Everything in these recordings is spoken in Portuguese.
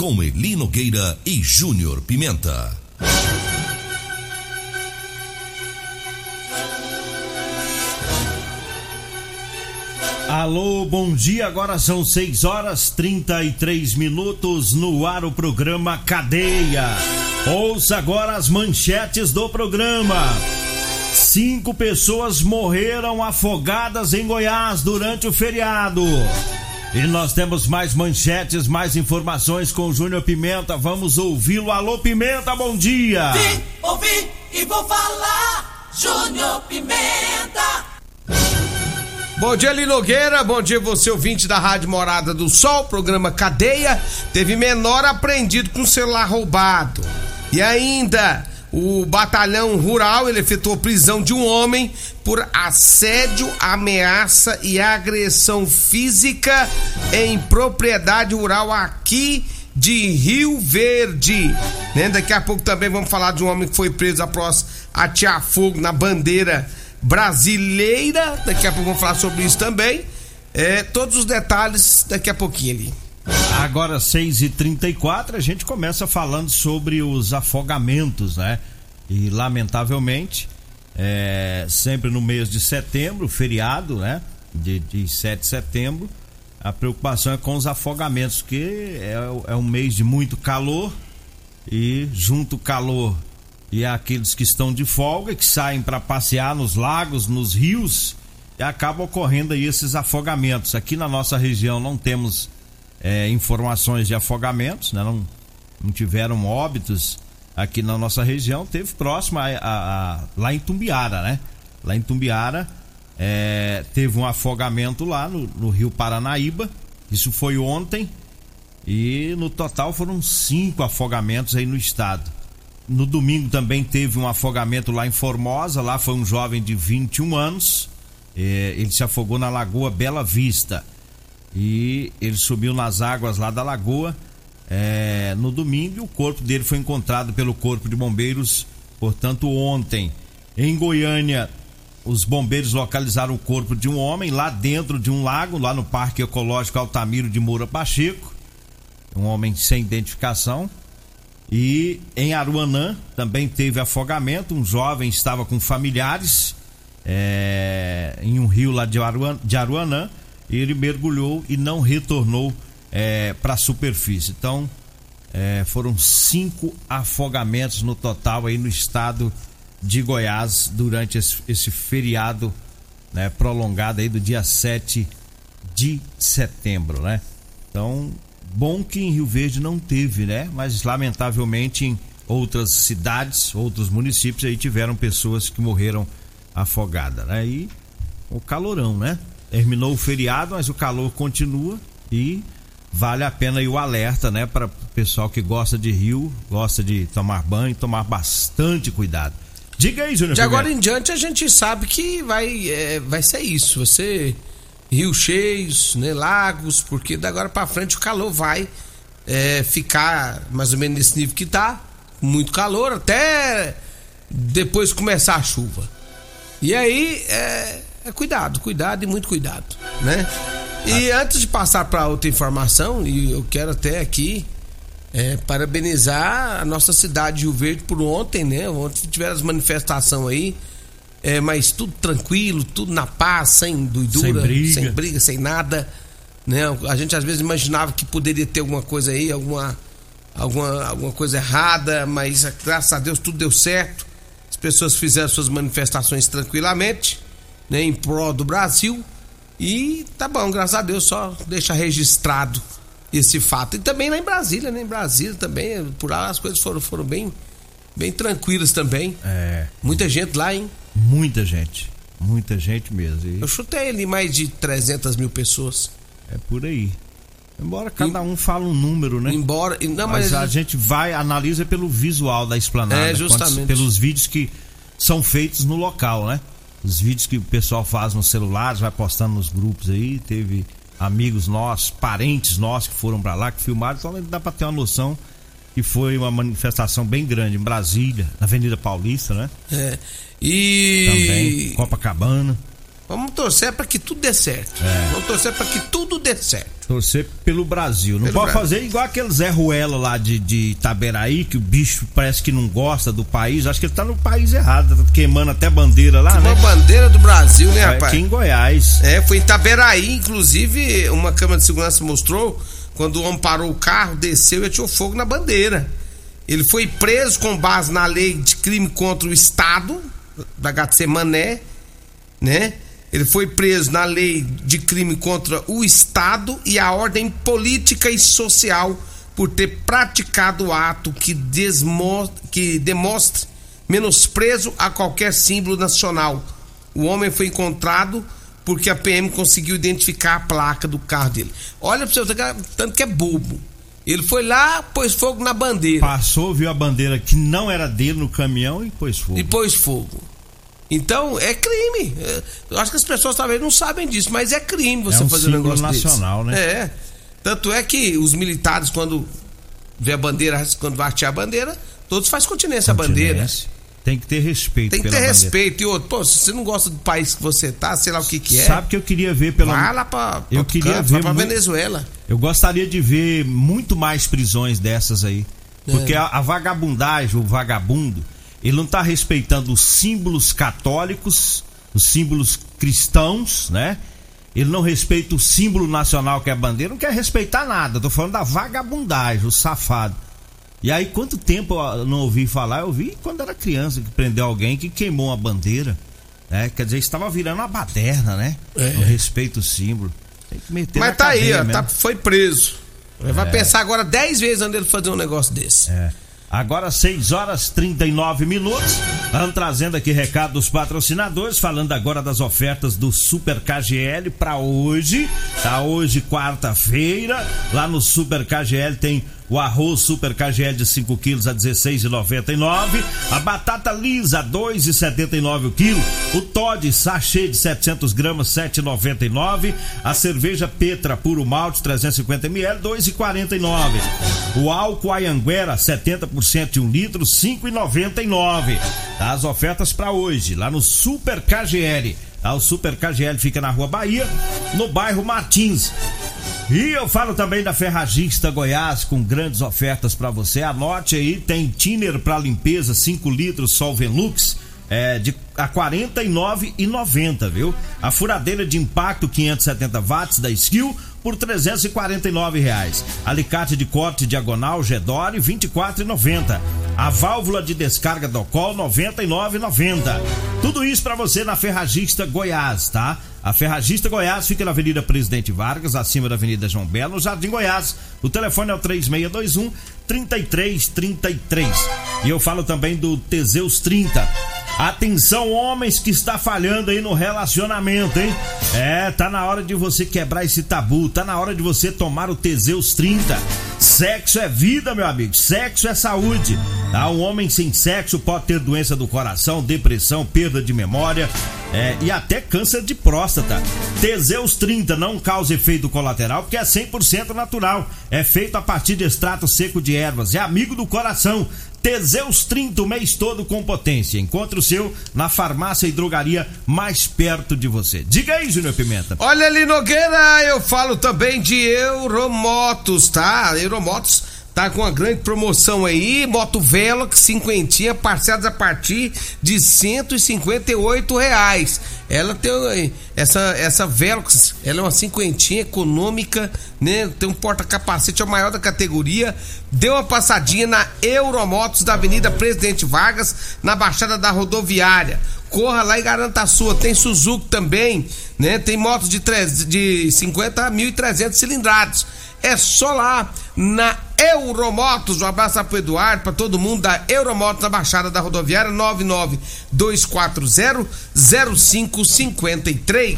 Com Elino Gueira e Júnior Pimenta. Alô, bom dia. Agora são 6 horas 33 minutos no ar o programa Cadeia. Ouça agora as manchetes do programa. Cinco pessoas morreram afogadas em Goiás durante o feriado. E nós temos mais manchetes, mais informações com o Júnior Pimenta. Vamos ouvi-lo. Alô, Pimenta, bom dia. Vim, ouvi e vou falar. Júnior Pimenta. Bom dia, Linogueira. Bom dia, você ouvinte da Rádio Morada do Sol, programa Cadeia. Teve menor apreendido com celular roubado. E ainda, o batalhão rural ele efetuou prisão de um homem por assédio, ameaça e agressão física em propriedade rural aqui de Rio Verde. Né? Daqui a pouco também vamos falar de um homem que foi preso após atear fogo na bandeira brasileira. Daqui a pouco vamos falar sobre isso também. É, todos os detalhes daqui a pouquinho ali. Agora 6h34, a gente começa falando sobre os afogamentos, né? E lamentavelmente, é, sempre no mês de setembro, feriado, né? De, de 7 de setembro, a preocupação é com os afogamentos, que é, é um mês de muito calor e junto o calor e aqueles que estão de folga, que saem para passear nos lagos, nos rios, e acaba ocorrendo aí esses afogamentos. Aqui na nossa região não temos é, informações de afogamentos, né? não, não tiveram óbitos aqui na nossa região, teve próximo a, a, a lá em Tumbiara, né? Lá em Tumbiara é, teve um afogamento lá no, no Rio Paranaíba, isso foi ontem, e no total foram cinco afogamentos aí no estado. No domingo também teve um afogamento lá em Formosa. Lá foi um jovem de 21 anos. É, ele se afogou na Lagoa Bela Vista. E ele subiu nas águas lá da lagoa é, no domingo. E o corpo dele foi encontrado pelo Corpo de Bombeiros, portanto, ontem. Em Goiânia, os bombeiros localizaram o corpo de um homem lá dentro de um lago, lá no Parque Ecológico Altamiro de Moura Pacheco. Um homem sem identificação. E em Aruanã também teve afogamento. Um jovem estava com familiares é, em um rio lá de, Aruan, de Aruanã. Ele mergulhou e não retornou é, para a superfície. Então é, foram cinco afogamentos no total aí no estado de Goiás durante esse, esse feriado né, prolongado aí do dia 7 de setembro, né? Então Bom que em Rio Verde não teve, né? Mas lamentavelmente em outras cidades, outros municípios aí tiveram pessoas que morreram afogadas, né? E o calorão, né? Terminou o feriado, mas o calor continua e vale a pena o alerta, né, para o pessoal que gosta de rio, gosta de tomar banho, tomar bastante cuidado. Diga aí, Júnior. De agora em diante a gente sabe que vai, é, vai ser isso. Você rios cheios, né, lagos, porque da agora para frente o calor vai é, ficar mais ou menos nesse nível que tá, muito calor até depois começar a chuva. E aí é cuidado, cuidado e muito cuidado, né? E ah. antes de passar para outra informação, e eu quero até aqui é, parabenizar a nossa cidade de Rio Verde por ontem, né? Ontem tiveram as manifestações aí é, mas tudo tranquilo, tudo na paz, sem doidura, sem briga, sem, briga, sem nada, né? A gente às vezes imaginava que poderia ter alguma coisa aí, alguma, alguma, alguma coisa errada, mas graças a Deus tudo deu certo. As pessoas fizeram suas manifestações tranquilamente, né? Em prol do Brasil. E tá bom, graças a Deus, só deixa registrado esse fato. E também lá em Brasília, né? Em Brasília também, por lá as coisas foram, foram bem, bem tranquilas também. É. Muita gente lá, hein? Muita gente. Muita gente mesmo. E Eu chutei ali mais de 300 mil pessoas. é por aí. Embora cada um fala um número, né? Embora. Não, Mas, mas, a gente vai, analisa pelo visual da esplanada. É, justamente. quantos- pelos vídeos que são feitos no local, né? Os vídeos que o pessoal faz nos celulares, vai postando nos grupos aí. Teve amigos nossos, parentes nossos que foram pra lá, que filmaram. Então dá pra ter uma noção que foi uma manifestação bem grande em Brasília, na Avenida Paulista, né? É. Também, E. Copacabana. Vamos torcer pra que tudo dê certo. É. Vamos torcer pra que tudo dê certo. Torcer pelo Brasil. Não Pelo pode Brasil. fazer igual aquele Zé Ruela lá de, de Itaberaí, que o bicho parece que não gosta do país. Acho que ele tá no país errado, tá queimando até bandeira lá, Uma né? bandeira do Brasil, né, É, rapaz? aqui em Goiás. É, foi em Itaberaí, inclusive, uma câmera de segurança mostrou quando o homem parou o carro, desceu e atirou fogo na bandeira. Ele foi preso com base na lei de crime contra o Estado, da Mané, né? Ele foi preso na lei de crime contra o Estado e a ordem política e social por ter praticado ato que, desmo- que demonstre menosprezo a qualquer símbolo nacional. O homem foi encontrado porque a PM conseguiu identificar a placa do carro dele. Olha pra você, ver, tanto que é bobo. Ele foi lá, pôs fogo na bandeira. Passou, viu a bandeira que não era dele no caminhão e pôs fogo. e pôs fogo. Então, é crime. É, Eu acho que as pessoas talvez não sabem disso, mas é crime você É um fazer um negócio nacional, desse. né? É. Tanto é que os militares, quando vê a bandeira, quando vai a bandeira, todos fazem continência à bandeira. Tem que ter respeito Tem que ter bandeira. respeito. E outro, pô, se você não gosta do país que você tá, sei lá o que que é, Sabe que eu queria ver pela. vai lá pra, pra Eu queria canto, ver vai muito- Venezuela. Eu gostaria de ver muito mais prisões dessas aí. É. Porque a, a vagabundagem, o vagabundo, ele não tá respeitando os símbolos católicos, os símbolos cristãos, né? Ele não respeita o símbolo nacional que é a bandeira, não quer respeitar nada. Tô falando da vagabundagem, o safado. E aí, quanto tempo eu não ouvi falar? Eu ouvi quando era criança que prendeu alguém que queimou uma bandeira. Né? Quer dizer, estava virando uma baderna, né? É. Não respeita o símbolo. Tem que meter Mas na tá aí, ó, tá, foi preso. Vai pensar agora 10 vezes antes dele fazer um negócio desse. É. Agora 6 horas 39 minutos. Estamos trazendo aqui recado dos patrocinadores, falando agora das ofertas do Super KGL para hoje. Tá hoje quarta-feira. Lá no Super KGL tem o arroz Super KGL de 5 quilos a 16,99. A batata lisa 2,79 o quilo. O Todd sachê de 700 gramas 7,99. A cerveja Petra puro malte 350 ml 2,49. O álcool Ayanguera 70% de 1 litro 5,99. Tá, as ofertas para hoje lá no Super KGL. Tá, o Super KGL fica na Rua Bahia, no bairro Martins. E eu falo também da Ferragista Goiás com grandes ofertas para você. Anote aí, tem thinner para limpeza 5 litros Solvenlux é, de a 49,90, viu? A furadeira de impacto 570 watts da Skill por 349 reais. Alicate de corte diagonal Gedore 24,90. A válvula de descarga do Col 99,90. Tudo isso para você na Ferragista Goiás, tá? A Ferragista Goiás fica na Avenida Presidente Vargas, acima da Avenida João Belo, no Jardim Goiás. O telefone é o 3621 3333. E eu falo também do Teseus 30. Atenção, homens que está falhando aí no relacionamento, hein? É, tá na hora de você quebrar esse tabu, tá na hora de você tomar o Teseus 30. Sexo é vida, meu amigo. Sexo é saúde. Tá? Um homem sem sexo pode ter doença do coração, depressão, perda de memória é, e até câncer de próstata. Teseus 30 não causa efeito colateral porque é 100% natural. É feito a partir de extrato seco de ervas. É amigo do coração. Teseus 30 o mês todo com potência. Encontre o seu na farmácia e drogaria mais perto de você. Diga aí, Júnior Pimenta. Olha ali, Nogueira, eu falo também de Euromotos, tá? Euromotos tá com uma grande promoção aí, moto Velox cinquentinha, parcelas a partir de 158 reais. Ela tem essa essa Velox, ela é uma cinquentinha econômica, né? Tem um porta-capacete é o maior da categoria. Deu uma passadinha na Euromotos da Avenida Presidente Vargas, na Baixada da Rodoviária. Corra lá e garanta a sua. Tem Suzuki também, né? Tem motos de, 3, de 50 mil e 300 cilindrados é só lá na Euromotos. Um abraço pro Eduardo, pra todo mundo da Euromotos na Baixada da Rodoviária 992400553.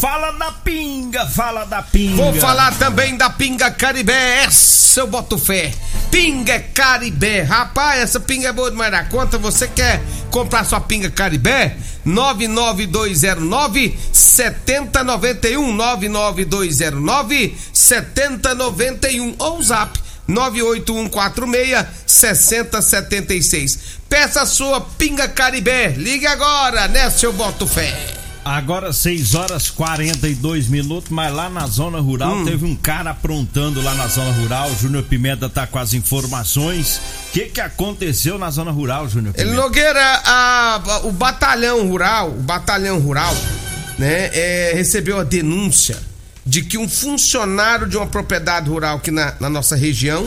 Fala da pinga, fala da pinga. Vou falar também da pinga Caribé, essa eu boto fé. Pinga Caribé, rapaz, essa pinga é boa demais da conta. Você quer comprar sua pinga Caribé? 99209 7091 99209 7091 ou zap 98146 6076. Peça sua pinga Caribé. Ligue agora, né, seu Boto Fé. Agora 6 horas 42 minutos, mas lá na zona rural hum. teve um cara aprontando lá na zona rural. Júnior Pimenta tá com as informações. O que que aconteceu na zona rural, Júnior Pimenta? Nogueira, a, a, o batalhão rural, o batalhão rural, né, é, recebeu a denúncia de que um funcionário de uma propriedade rural aqui na, na nossa região,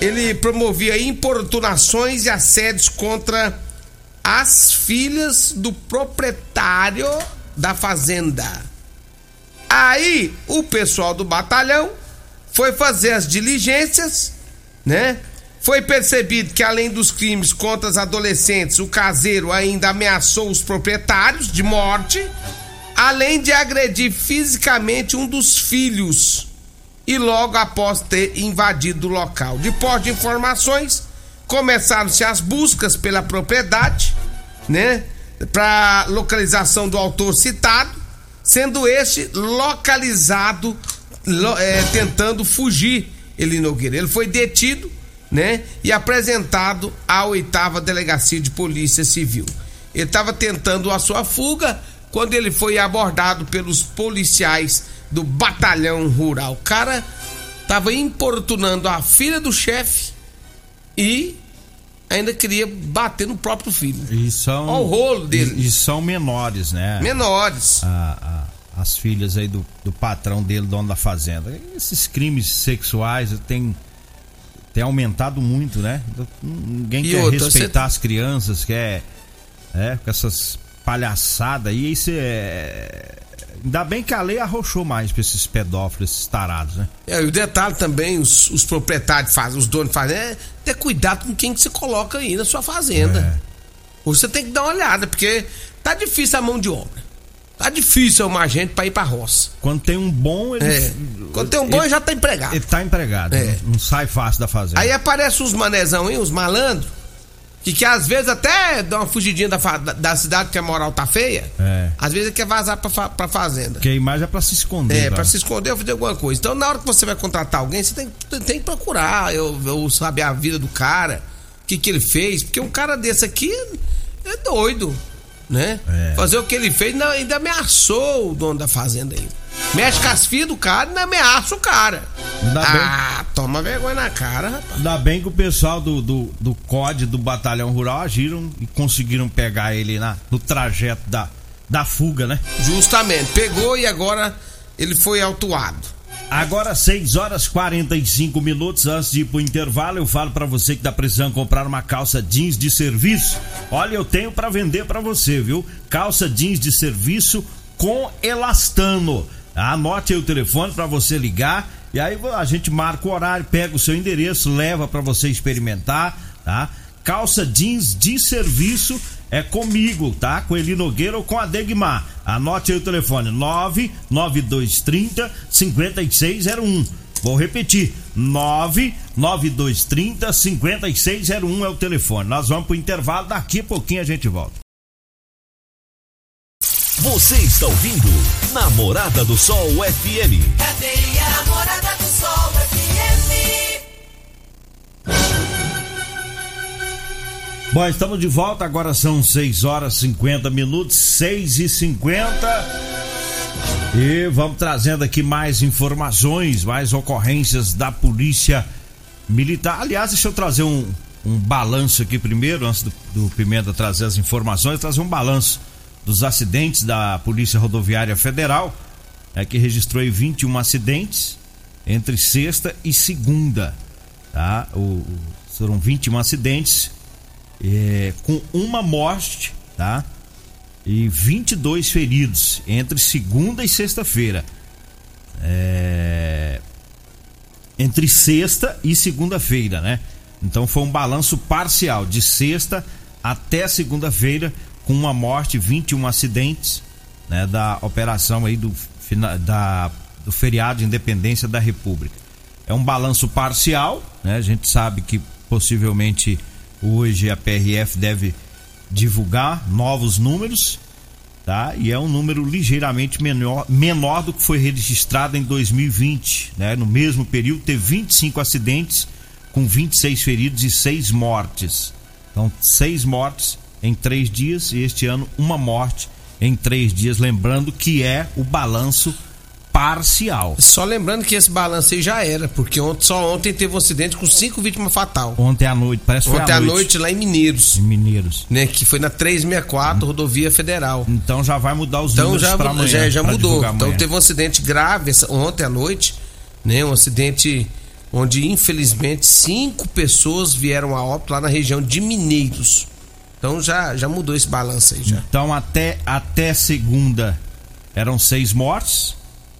ele promovia importunações e assédios contra as filhas do proprietário da fazenda. Aí o pessoal do batalhão foi fazer as diligências, né? Foi percebido que além dos crimes contra os adolescentes, o caseiro ainda ameaçou os proprietários de morte, além de agredir fisicamente um dos filhos e logo após ter invadido o local. Depois de informações, começaram-se as buscas pela propriedade, né? Para localização do autor citado, sendo este localizado é, tentando fugir, ele Nogueira. Ele foi detido, né? E apresentado à oitava delegacia de polícia civil. Ele estava tentando a sua fuga quando ele foi abordado pelos policiais do batalhão rural. O cara estava importunando a filha do chefe e ainda queria bater no próprio filho. E são. Olha o rolo dele. E, e são menores, né? Menores. A, a, as filhas aí do, do patrão dele, dono da fazenda. Esses crimes sexuais têm, têm aumentado muito, né? Ninguém e quer outra, respeitar você... as crianças, quer. É, com essas palhaçadas aí, isso é Ainda bem que a lei arrochou mais pra esses pedófilos, esses tarados, né? É, e o detalhe também, os, os proprietários fazem, os donos fazem, é ter cuidado com quem que você coloca aí na sua fazenda. É. Você tem que dar uma olhada, porque tá difícil a mão de obra. Tá difícil uma gente pra ir pra roça. Quando tem um bom, ele. É. Quando tem um bom, ele, já tá empregado. Ele tá empregado. É. Não, não sai fácil da fazenda. Aí aparece os manezão aí, os malandros que, que às vezes até dá uma fugidinha da, da, da cidade que a moral tá feia. É. Às vezes quer vazar pra, pra fazenda. Porque a imagem é pra se esconder. É, tá? pra se esconder ou fazer alguma coisa. Então na hora que você vai contratar alguém, você tem, tem que procurar eu, eu saber a vida do cara, o que, que ele fez. Porque um cara desse aqui é doido, né? É. Fazer o que ele fez, não, ainda ameaçou o dono da fazenda ainda. Mexe com as filhas do cara e ameaça o cara. Ainda ah, bem, toma vergonha na cara, rapaz. Ainda bem que o pessoal do, do, do COD do Batalhão Rural agiram e conseguiram pegar ele na, no trajeto da, da fuga, né? Justamente. Pegou e agora ele foi autuado. Agora 6 horas 45 minutos antes de ir pro intervalo, eu falo para você que tá precisando comprar uma calça jeans de serviço. Olha, eu tenho para vender para você, viu? Calça jeans de serviço com elastano. Anote aí o telefone para você ligar e aí a gente marca o horário, pega o seu endereço, leva para você experimentar, tá? Calça jeans de serviço é comigo, tá? Com Eli Nogueira ou com a Degmar. Anote aí o telefone: 99230 5601. Vou repetir: 99230 5601 é o telefone. Nós vamos pro intervalo, daqui a pouquinho a gente volta. Você está ouvindo Namorada do Sol FM. Cadê a Namorada do Sol FM? Bom, estamos de volta, agora são 6 horas 50 minutos, 6 e 50 E vamos trazendo aqui mais informações, mais ocorrências da Polícia militar. Aliás, deixa eu trazer um, um balanço aqui primeiro, antes do, do Pimenta trazer as informações, trazer um balanço dos acidentes da Polícia Rodoviária Federal, é, que registrou aí 21 acidentes entre sexta e segunda. Tá? O, foram 21 acidentes é, com uma morte, tá? E 22 feridos entre segunda e sexta-feira. É, entre sexta e segunda-feira, né? Então foi um balanço parcial de sexta até segunda-feira com uma morte, 21 acidentes, né, da operação aí do da do feriado de independência da República. É um balanço parcial, né? A gente sabe que possivelmente hoje a PRF deve divulgar novos números, tá? E é um número ligeiramente menor, menor do que foi registrado em 2020, né? No mesmo período teve 25 acidentes com 26 feridos e 6 mortes. Então, seis mortes em três dias e este ano uma morte em três dias. Lembrando que é o balanço parcial. Só lembrando que esse balanço aí já era, porque ontem, só ontem teve um acidente com cinco vítimas fatal. Ontem à noite, parece que Ontem à noite. noite. lá em Mineiros. Em Mineiros. Né, que foi na 364, hum. rodovia federal. Então já vai mudar os então, números pra amanhã. Já, já mudou. Então teve um acidente grave ontem à noite, né? Um acidente onde infelizmente cinco pessoas vieram a óbito lá na região de Mineiros. Então já, já mudou esse balanço aí já. Então até, até segunda eram seis mortes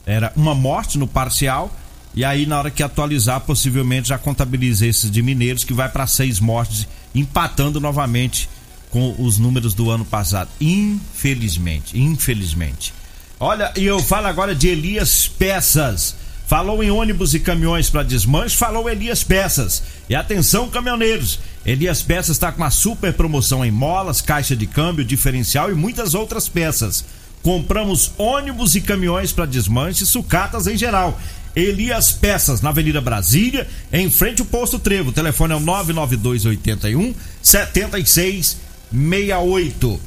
era uma morte no parcial. E aí, na hora que atualizar, possivelmente já contabiliza esses de Mineiros, que vai para seis mortes, empatando novamente com os números do ano passado. Infelizmente, infelizmente. Olha, e eu falo agora de Elias Peças. Falou em ônibus e caminhões para desmanche, falou Elias Peças. E atenção, caminhoneiros! Elias Peças está com uma super promoção em molas, caixa de câmbio, diferencial e muitas outras peças. Compramos ônibus e caminhões para desmanche e sucatas em geral. Elias Peças, na Avenida Brasília, em frente ao posto Trevo. O telefone é o 99281 7668.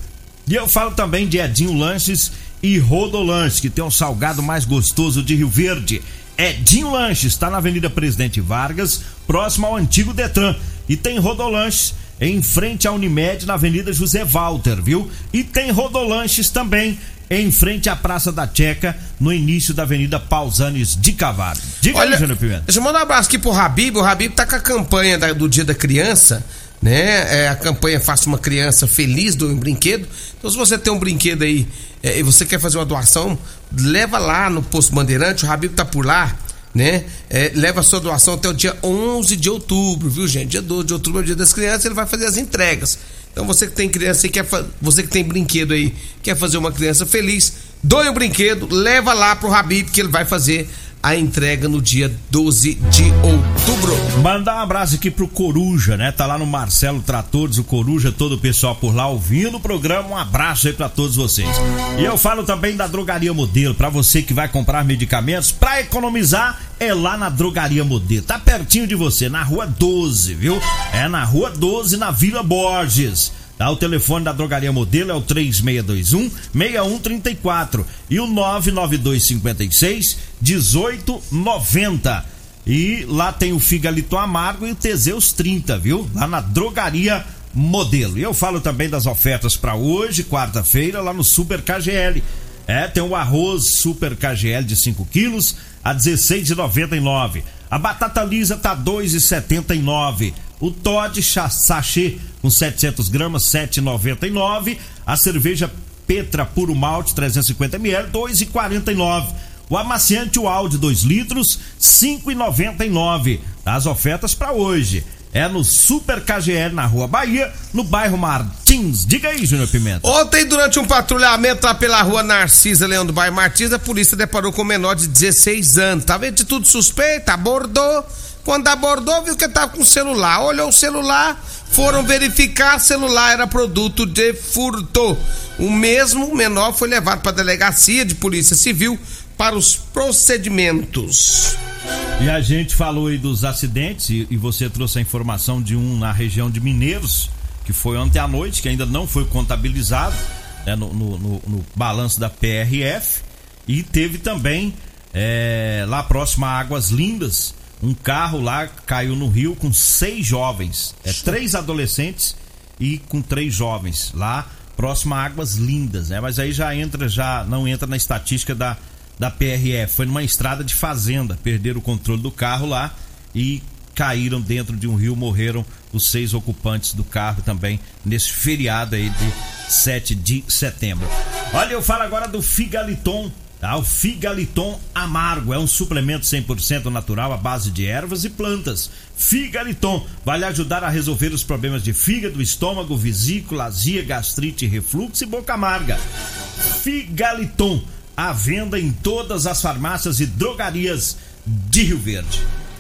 E eu falo também de Edinho Lanches e Rodolanches, que tem um salgado mais gostoso de Rio Verde. Edinho Lanches está na Avenida Presidente Vargas, próximo ao antigo Detran. E tem Rodolanches em frente à Unimed, na Avenida José Walter, viu? E tem Rodolanches também em frente à Praça da Checa, no início da Avenida Pausanes de Cavalho. Diga Olha, aí, Júnior Pimenta. Deixa eu mandar um abraço aqui pro Habib. O Habib tá com a campanha da, do Dia da Criança, né? É, a campanha Faça uma Criança Feliz do um brinquedo. Então, se você tem um brinquedo aí é, e você quer fazer uma doação, leva lá no Posto Bandeirante. O Habib tá por lá né? É, leva a sua doação até o dia 11 de outubro, viu, gente? Dia 12 de outubro é o dia das crianças, ele vai fazer as entregas. Então você que tem criança e quer você que tem brinquedo aí, quer fazer uma criança feliz, doe o um brinquedo, leva lá pro Habib que ele vai fazer a entrega no dia 12 de outubro. Mandar um abraço aqui pro Coruja, né? Tá lá no Marcelo Tratores, o Coruja, todo o pessoal por lá ouvindo o programa. Um abraço aí para todos vocês. E eu falo também da Drogaria Modelo, para você que vai comprar medicamentos, para economizar, é lá na Drogaria Modelo. Tá pertinho de você, na Rua 12, viu? É na Rua 12, na Vila Borges. Tá? O telefone da Drogaria Modelo é o 3621 6134 e o 99256 1890. E lá tem o Figalito Amargo e o Teseus 30, viu? Lá na Drogaria Modelo. E eu falo também das ofertas para hoje, quarta-feira, lá no Super KGL. É, tem o arroz Super KGL de 5 quilos a 16,99. A batata lisa tá 2,79. O Todd sachê com 700 gramas 7,99. A cerveja Petra puro malte 350 ml 2,49. O amaciante de 2 litros 5,99. As ofertas para hoje é no Super KGL na Rua Bahia, no bairro Martins. Diga aí, Júnior Pimenta. Ontem, durante um patrulhamento lá pela Rua Narcisa Leão do bairro Martins, a polícia deparou com um menor de 16 anos. Tá vendo de tudo suspeito? Abordou. Quando abordou, viu que tava com o celular. Olhou o celular, foram verificar, celular era produto de furto. O mesmo menor foi levado para a delegacia de polícia civil para os procedimentos. E a gente falou aí dos acidentes e, e você trouxe a informação de um na região de Mineiros, que foi ontem à noite, que ainda não foi contabilizado né, no, no, no, no, balanço da PRF. E teve também é, lá próximo a Águas Lindas, Um carro lá caiu no rio com seis jovens, é três adolescentes e com três jovens lá próximo a Águas Lindas, né? Mas aí já entra, já não entra na estatística da, da PRF. Foi numa estrada de fazenda, perderam o controle do carro lá e caíram dentro de um rio, morreram os seis ocupantes do carro também nesse feriado aí de 7 de setembro. Olha, eu falo agora do Figaliton. Tá? O Figaliton Amargo é um suplemento 100% natural à base de ervas e plantas. Figaliton vai lhe ajudar a resolver os problemas de fígado, estômago, vesícula, azia, gastrite, refluxo e boca amarga. Figaliton, à venda em todas as farmácias e drogarias de Rio Verde.